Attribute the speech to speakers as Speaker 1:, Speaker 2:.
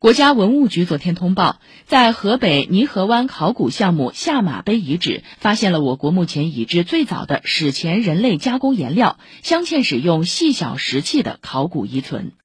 Speaker 1: 国家文物局昨天通报在河北泥河湾考古项目下马碑遗址发现了我国目前已知最早的史前人类加工颜料镶嵌使用细小石器的考古遗存。